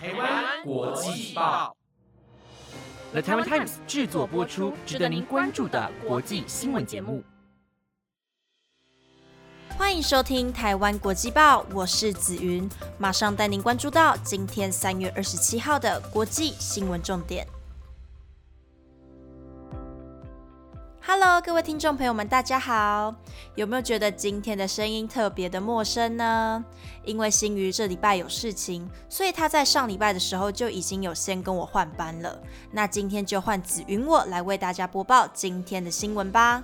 台湾国际报，The Taiwan Times 制作播出，值得您关注的国际新闻节目。欢迎收听台湾国际报，我是子云，马上带您关注到今天三月二十七号的国际新闻重点。Hello，各位听众朋友们，大家好！有没有觉得今天的声音特别的陌生呢？因为新鱼这礼拜有事情，所以他在上礼拜的时候就已经有先跟我换班了。那今天就换紫云我来为大家播报今天的新闻吧。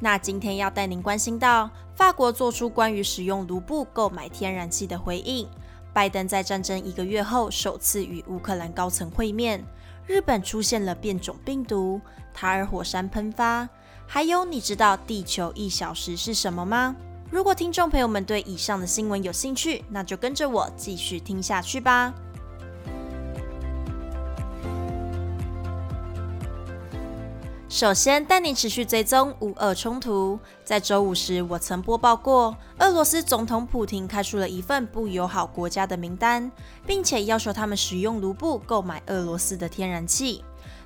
那今天要带您关心到，法国做出关于使用卢布购买天然气的回应；拜登在战争一个月后首次与乌克兰高层会面；日本出现了变种病毒。塔尔火山喷发，还有你知道地球一小时是什么吗？如果听众朋友们对以上的新闻有兴趣，那就跟着我继续听下去吧。首先，带你持续追踪乌俄冲突。在周五时，我曾播报过，俄罗斯总统普京开出了一份不友好国家的名单，并且要求他们使用卢布购买俄罗斯的天然气。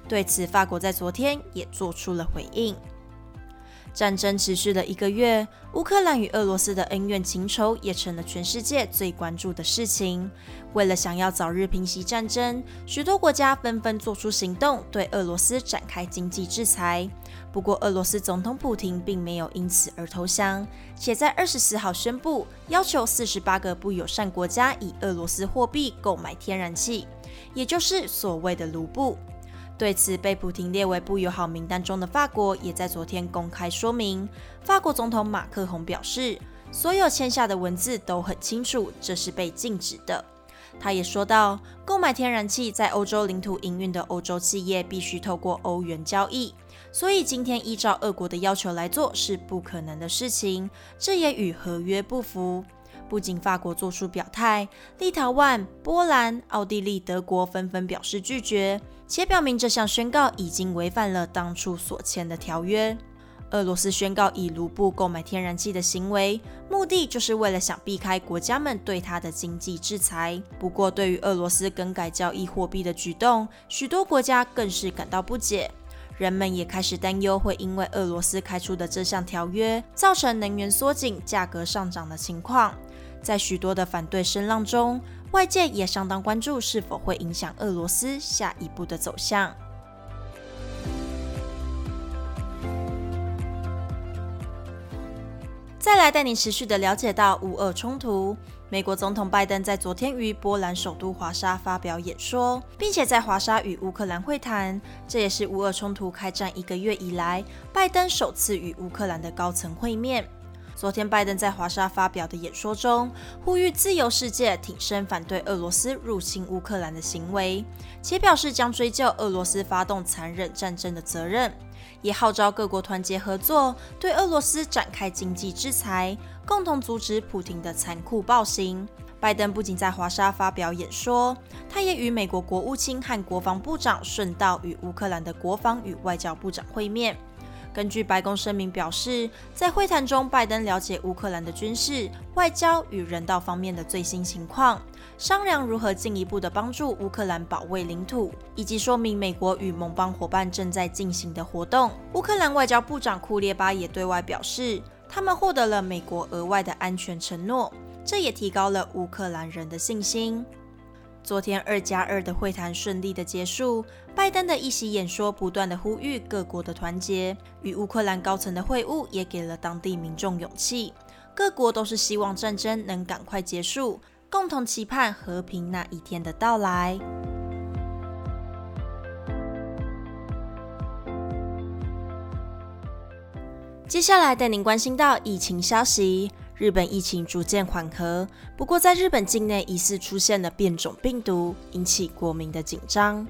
对此，法国在昨天也做出了回应。战争持续了一个月，乌克兰与俄罗斯的恩怨情仇也成了全世界最关注的事情。为了想要早日平息战争，许多国家纷纷做出行动，对俄罗斯展开经济制裁。不过，俄罗斯总统普京并没有因此而投降，且在二十四号宣布，要求四十八个不友善国家以俄罗斯货币购买天然气，也就是所谓的卢布。对此，被普廷列为不友好名单中的法国，也在昨天公开说明。法国总统马克宏表示，所有签下的文字都很清楚，这是被禁止的。他也说到，购买天然气在欧洲领土营运的欧洲企业必须透过欧元交易，所以今天依照俄国的要求来做是不可能的事情，这也与合约不符。不仅法国做出表态，立陶宛、波兰、奥地利、德国纷纷表示拒绝，且表明这项宣告已经违反了当初所签的条约。俄罗斯宣告以卢布购买天然气的行为，目的就是为了想避开国家们对它的经济制裁。不过，对于俄罗斯更改交易货币的举动，许多国家更是感到不解。人们也开始担忧，会因为俄罗斯开出的这项条约，造成能源缩紧、价格上涨的情况。在许多的反对声浪中，外界也相当关注是否会影响俄罗斯下一步的走向。再来带你持续的了解到乌俄冲突。美国总统拜登在昨天于波兰首都华沙发表演说，并且在华沙与乌克兰会谈，这也是乌俄冲突开战一个月以来，拜登首次与乌克兰的高层会面。昨天，拜登在华沙发表的演说中，呼吁自由世界挺身反对俄罗斯入侵乌克兰的行为，且表示将追究俄罗斯发动残忍战争的责任，也号召各国团结合作，对俄罗斯展开经济制裁，共同阻止普京的残酷暴行。拜登不仅在华沙发表演说，他也与美国国务卿和国防部长顺道与乌克兰的国防与外交部长会面。根据白宫声明表示，在会谈中，拜登了解乌克兰的军事、外交与人道方面的最新情况，商量如何进一步的帮助乌克兰保卫领土，以及说明美国与盟邦伙伴正在进行的活动。乌克兰外交部长库列巴也对外表示，他们获得了美国额外的安全承诺，这也提高了乌克兰人的信心。昨天二加二的会谈顺利的结束，拜登的一席演说不断的呼吁各国的团结，与乌克兰高层的会晤也给了当地民众勇气。各国都是希望战争能赶快结束，共同期盼和平那一天的到来。接下来带您关心到疫情消息。日本疫情逐渐缓和，不过在日本境内疑似出现了变种病毒，引起国民的紧张。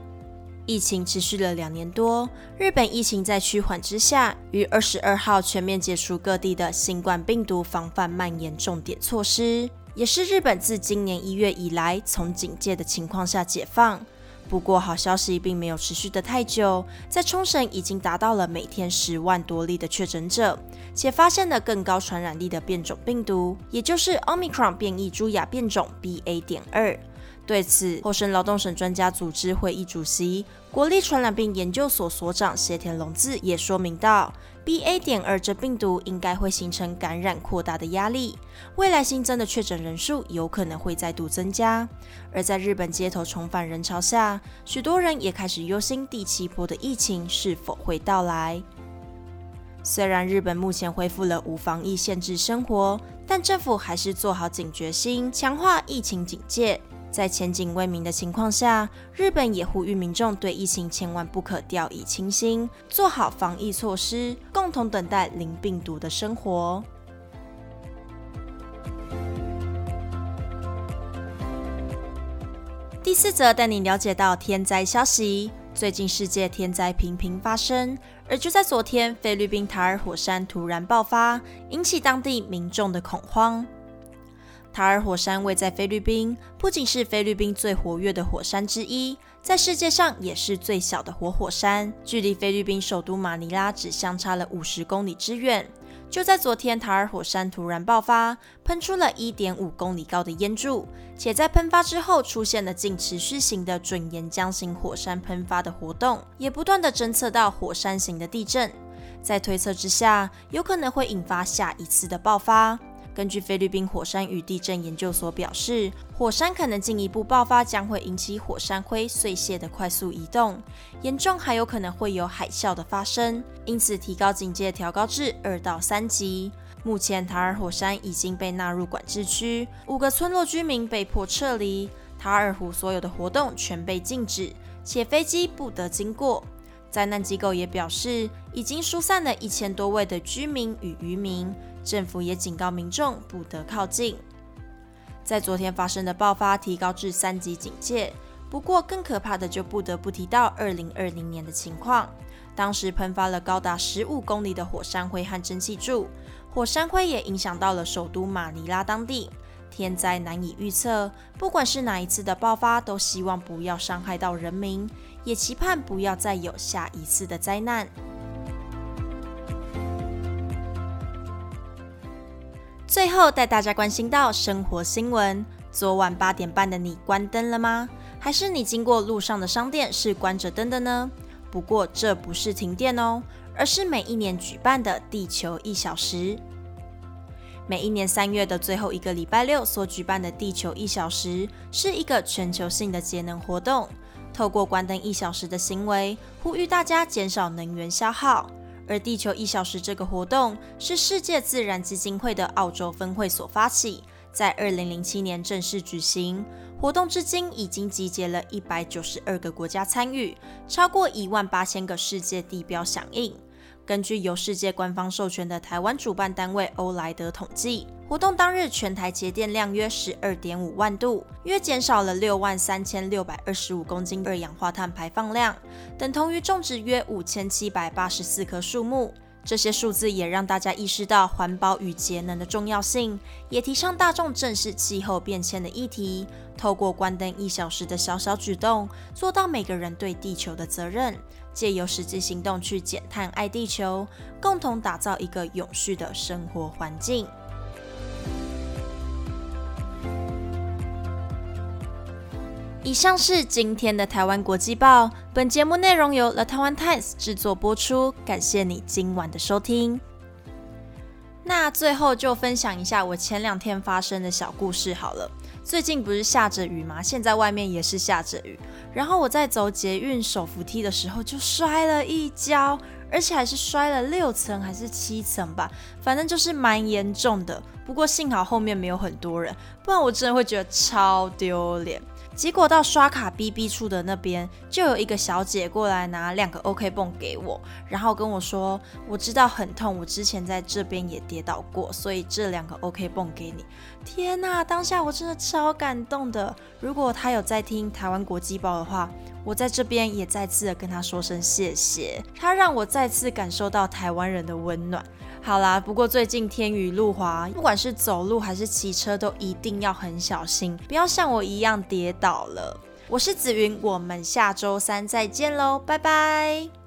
疫情持续了两年多，日本疫情在趋缓之下，于二十二号全面解除各地的新冠病毒防范蔓延重点措施，也是日本自今年一月以来从警戒的情况下解放。不过，好消息并没有持续的太久，在冲绳已经达到了每天十万多例的确诊者，且发现了更高传染力的变种病毒，也就是 Omicron 变异株亚变种 BA. 点二。对此，厚生劳动省专家组织会议主席、国立传染病研究所所长谢田龙志也说明到，BA. 点二这病毒应该会形成感染扩大的压力，未来新增的确诊人数有可能会再度增加。而在日本街头重返人潮下，许多人也开始忧心第七波的疫情是否会到来。虽然日本目前恢复了无防疫限制生活，但政府还是做好警觉心，强化疫情警戒。在前景未明的情况下，日本也呼吁民众对疫情千万不可掉以轻心，做好防疫措施，共同等待零病毒的生活。第四则带你了解到天灾消息。最近世界天灾频频发生，而就在昨天，菲律宾塔尔火山突然爆发，引起当地民众的恐慌。塔尔火山位在菲律宾，不仅是菲律宾最活跃的火山之一，在世界上也是最小的活火山，距离菲律宾首都马尼拉只相差了五十公里之远。就在昨天，塔尔火山突然爆发，喷出了一点五公里高的烟柱，且在喷发之后出现了近持续型的准岩浆型火山喷发的活动，也不断的侦测到火山型的地震，在推测之下，有可能会引发下一次的爆发。根据菲律宾火山与地震研究所表示，火山可能进一步爆发，将会引起火山灰碎屑的快速移动，严重还有可能会有海啸的发生，因此提高警戒，调高至二到三级。目前塔尔火山已经被纳入管制区，五个村落居民被迫撤离，塔尔湖所有的活动全被禁止，且飞机不得经过。灾难机构也表示，已经疏散了一千多位的居民与渔民。政府也警告民众不得靠近。在昨天发生的爆发提高至三级警戒，不过更可怕的就不得不提到二零二零年的情况。当时喷发了高达十五公里的火山灰和蒸汽柱，火山灰也影响到了首都马尼拉当地。天灾难以预测，不管是哪一次的爆发，都希望不要伤害到人民，也期盼不要再有下一次的灾难。最后带大家关心到生活新闻：昨晚八点半的你关灯了吗？还是你经过路上的商店是关着灯的呢？不过这不是停电哦，而是每一年举办的地球一小时。每一年三月的最后一个礼拜六所举办的地球一小时，是一个全球性的节能活动，透过关灯一小时的行为，呼吁大家减少能源消耗。而地球一小时这个活动是世界自然基金会的澳洲分会所发起，在二零零七年正式举行。活动至今已经集结了一百九十二个国家参与，超过一万八千个世界地标响应。根据由世界官方授权的台湾主办单位欧莱德统计，活动当日全台节电量约十二点五万度，约减少了六万三千六百二十五公斤二氧化碳排放量，等同于种植约五千七百八十四棵树木。这些数字也让大家意识到环保与节能的重要性，也提倡大众正视气候变迁的议题。透过关灯一小时的小小举动，做到每个人对地球的责任。借由实际行动去减碳、爱地球，共同打造一个永续的生活环境。以上是今天的台湾国际报，本节目内容由 The Taiwan Times 制作播出，感谢你今晚的收听。那最后就分享一下我前两天发生的小故事好了。最近不是下着雨吗？现在外面也是下着雨。然后我在走捷运手扶梯的时候就摔了一跤，而且还是摔了六层还是七层吧，反正就是蛮严重的。不过幸好后面没有很多人，不然我真的会觉得超丢脸。结果到刷卡 B B 处的那边，就有一个小姐过来拿两个 O K 泵给我，然后跟我说：“我知道很痛，我之前在这边也跌倒过，所以这两个 O K 泵给你。”天呐，当下我真的超感动的。如果他有在听台湾国际报的话，我在这边也再次的跟他说声谢谢，他让我再次感受到台湾人的温暖。好啦，不过最近天雨路滑，不管是走路还是骑车，都一定要很小心，不要像我一样跌倒了。我是紫云，我们下周三再见喽，拜拜。